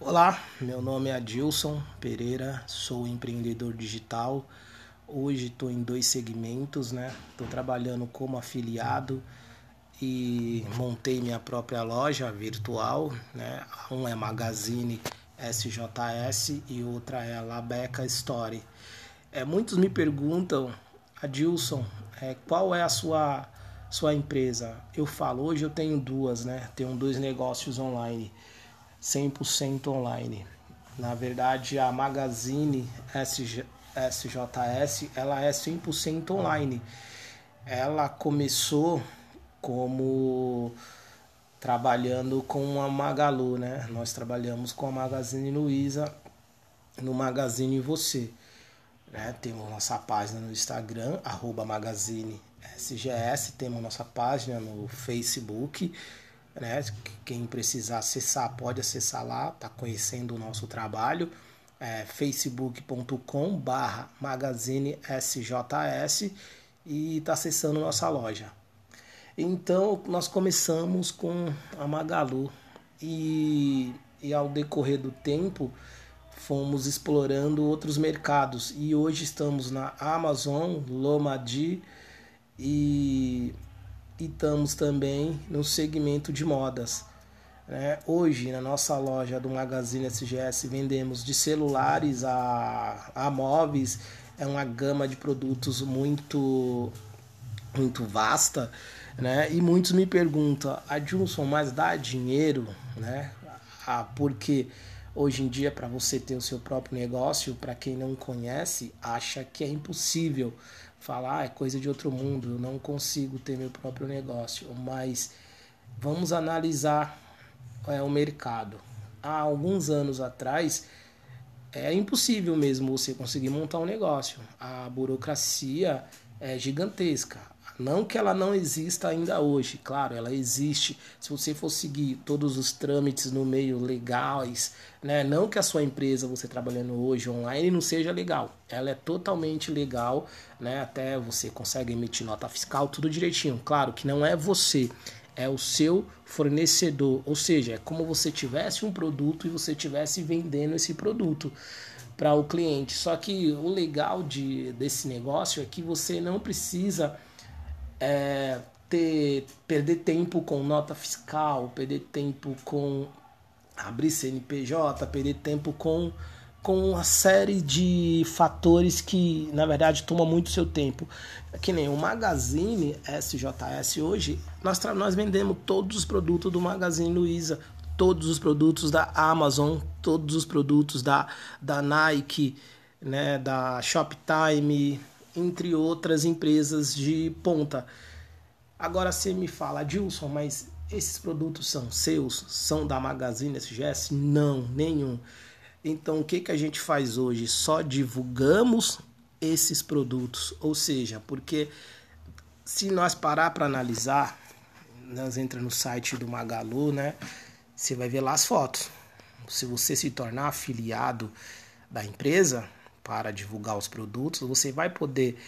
Olá, meu nome é Adilson Pereira, sou empreendedor digital. Hoje estou em dois segmentos, né? Estou trabalhando como afiliado e montei minha própria loja virtual, né? Um é Magazine SJS e outra é a Labeca Story. É, muitos me perguntam, Adilson, é, qual é a sua sua empresa? Eu falo, hoje eu tenho duas, né? Tenho dois negócios online, 100% online. Na verdade, a Magazine SJ, SJS, ela é 100% online. Ela começou como trabalhando com a Magalu, né? Nós trabalhamos com a Magazine Luiza no Magazine Você. Né? Temos nossa página no Instagram, arroba Magazine SGS, temos nossa página no Facebook. Né? Quem precisar acessar pode acessar lá, tá conhecendo o nosso trabalho é, facebook.com magazine SJS e está acessando nossa loja. Então nós começamos com a Magalu e, e ao decorrer do tempo fomos explorando outros mercados e hoje estamos na Amazon, Lomadi e, e estamos também no segmento de modas. É, hoje, na nossa loja do Magazine SGS, vendemos de celulares a, a móveis, é uma gama de produtos muito, muito vasta. Né? E muitos me perguntam, Adilson, mas dá dinheiro? Né? Ah, porque hoje em dia, para você ter o seu próprio negócio, para quem não conhece, acha que é impossível falar, ah, é coisa de outro mundo, eu não consigo ter meu próprio negócio. Mas vamos analisar é, o mercado. Há alguns anos atrás é impossível mesmo você conseguir montar um negócio. A burocracia é gigantesca. Não que ela não exista ainda hoje, claro, ela existe. Se você for seguir todos os trâmites no meio legais, né? Não que a sua empresa, você trabalhando hoje online, não seja legal. Ela é totalmente legal, né? Até você consegue emitir nota fiscal, tudo direitinho. Claro que não é você, é o seu fornecedor, ou seja, é como você tivesse um produto e você tivesse vendendo esse produto para o cliente. Só que o legal de, desse negócio é que você não precisa é, ter perder tempo com nota fiscal, perder tempo com abrir CNPJ, perder tempo com com uma série de fatores que, na verdade, toma muito seu tempo. Que nem o Magazine SJS hoje, nós, nós vendemos todos os produtos do Magazine Luiza, todos os produtos da Amazon, todos os produtos da, da Nike, né, da Shoptime, entre outras empresas de ponta. Agora você me fala, Dilson, mas esses produtos são seus? São da Magazine SGS? Não, nenhum. Então, o que, que a gente faz hoje? Só divulgamos esses produtos, ou seja, porque se nós parar para analisar, nós entra no site do Magalu, né? Você vai ver lá as fotos. Se você se tornar afiliado da empresa para divulgar os produtos, você vai poder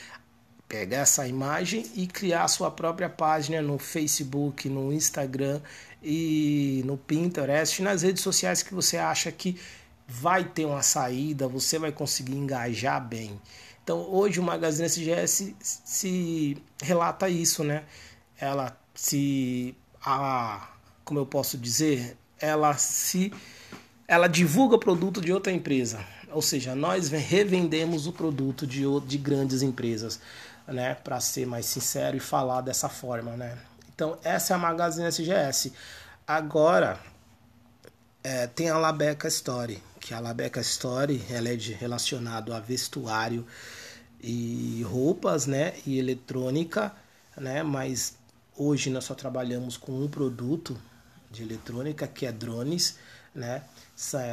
pegar essa imagem e criar sua própria página no Facebook, no Instagram e no Pinterest, nas redes sociais que você acha que vai ter uma saída, você vai conseguir engajar bem. Então hoje o Magazine SGS se relata isso, né? Ela se a como eu posso dizer, ela se ela divulga produto de outra empresa. Ou seja, nós revendemos o produto de, de grandes empresas, né? Para ser mais sincero e falar dessa forma, né? Então, essa é a Magazine SGS. Agora, é, tem a Labeca Story, que a Labeca Story ela é de, relacionado a vestuário e roupas, né, e eletrônica, né, mas hoje nós só trabalhamos com um produto de eletrônica que é drones, né,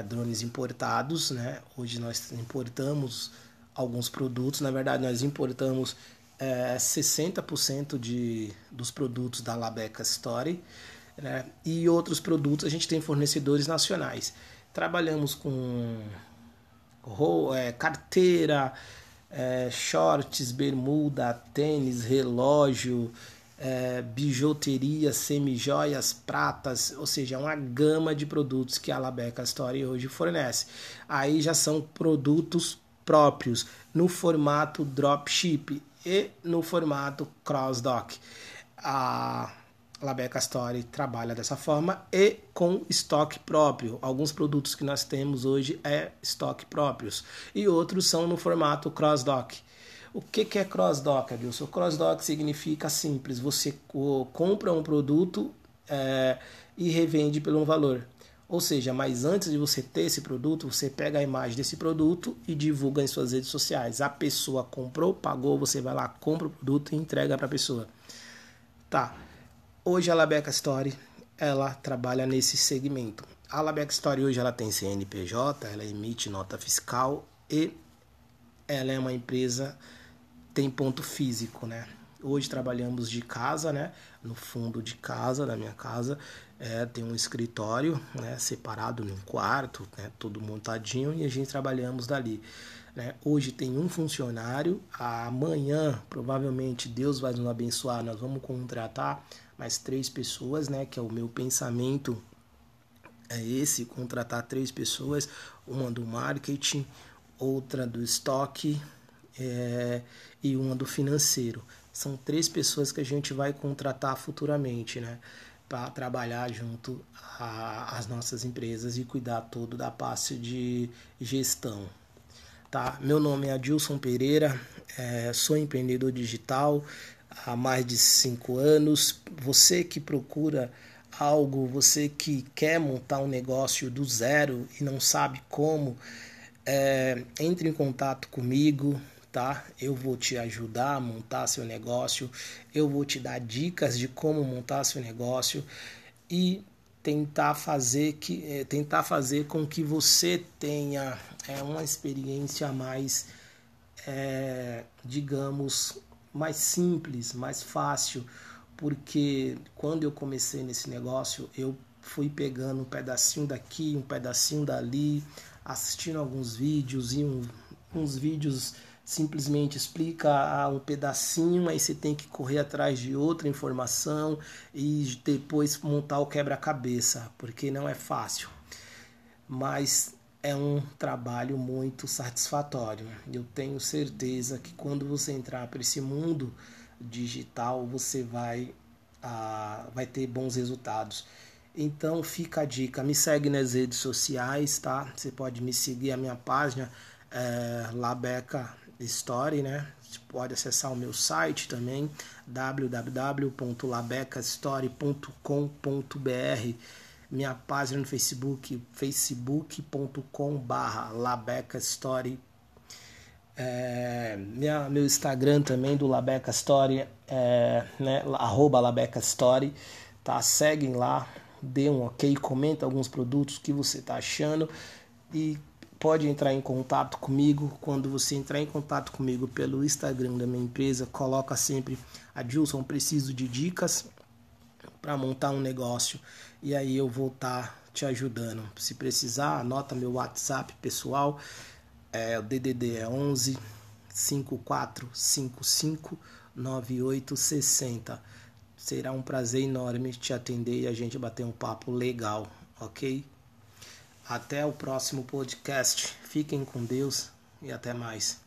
drones importados, né, hoje nós importamos alguns produtos, na verdade nós importamos é, 60% de, dos produtos da Labeca Story, né? E outros produtos a gente tem fornecedores nacionais. Trabalhamos com é, carteira, é, shorts, bermuda, tênis, relógio, é, bijuteria, semijoias, pratas, ou seja, uma gama de produtos que a Labeca Story hoje fornece. Aí já são produtos próprios no formato dropship e no formato cross-dock. A Labeca Story trabalha dessa forma e com estoque próprio. Alguns produtos que nós temos hoje é estoque próprios e outros são no formato cross-dock. O que, que é cross-dock, Adilson? Cross-dock significa simples, você compra um produto é, e revende pelo um valor. Ou seja, mas antes de você ter esse produto, você pega a imagem desse produto e divulga em suas redes sociais. A pessoa comprou, pagou, você vai lá, compra o produto e entrega para a pessoa. Tá. Hoje a Labeca Story, ela trabalha nesse segmento. A Labeca Story hoje ela tem CNPJ, ela emite nota fiscal e ela é uma empresa tem ponto físico, né? Hoje trabalhamos de casa, né? No fundo de casa, da minha casa, é, tem um escritório, né? Separado num quarto, né? Tudo montadinho e a gente trabalhamos dali. Né? Hoje tem um funcionário, amanhã provavelmente Deus vai nos abençoar, nós vamos contratar mais três pessoas, né? Que é o meu pensamento é esse, contratar três pessoas, uma do marketing, outra do estoque é, e uma do financeiro. São três pessoas que a gente vai contratar futuramente, né? Para trabalhar junto às nossas empresas e cuidar todo da parte de gestão. Tá? Meu nome é Adilson Pereira, é, sou empreendedor digital há mais de cinco anos. Você que procura algo, você que quer montar um negócio do zero e não sabe como, é, entre em contato comigo tá? Eu vou te ajudar a montar seu negócio, eu vou te dar dicas de como montar seu negócio e tentar fazer que é, tentar fazer com que você tenha é, uma experiência mais é, digamos mais simples, mais fácil, porque quando eu comecei nesse negócio eu fui pegando um pedacinho daqui, um pedacinho dali, assistindo alguns vídeos e um, uns vídeos simplesmente explica um pedacinho, aí você tem que correr atrás de outra informação e depois montar o quebra-cabeça, porque não é fácil. Mas é um trabalho muito satisfatório. Eu tenho certeza que quando você entrar para esse mundo digital, você vai, ah, vai ter bons resultados. Então fica a dica, me segue nas redes sociais, tá? Você pode me seguir a minha página é, Labeca Story, né? Você pode acessar o meu site também, www.labecastory.com.br minha página no Facebook, facebook.com/barra Labeca Story. É, minha, meu Instagram também do Labeca Story, é, né, arroba Labeca Story, tá? Seguem lá, dê um ok, comenta alguns produtos que você tá achando e pode entrar em contato comigo. Quando você entrar em contato comigo pelo Instagram da minha empresa, coloca sempre Adilson, preciso de dicas para montar um negócio e aí eu vou estar tá te ajudando. Se precisar, anota meu WhatsApp pessoal. É, o DDD é 11 5455 9860. Será um prazer enorme te atender e a gente bater um papo legal, ok? Até o próximo podcast. Fiquem com Deus e até mais.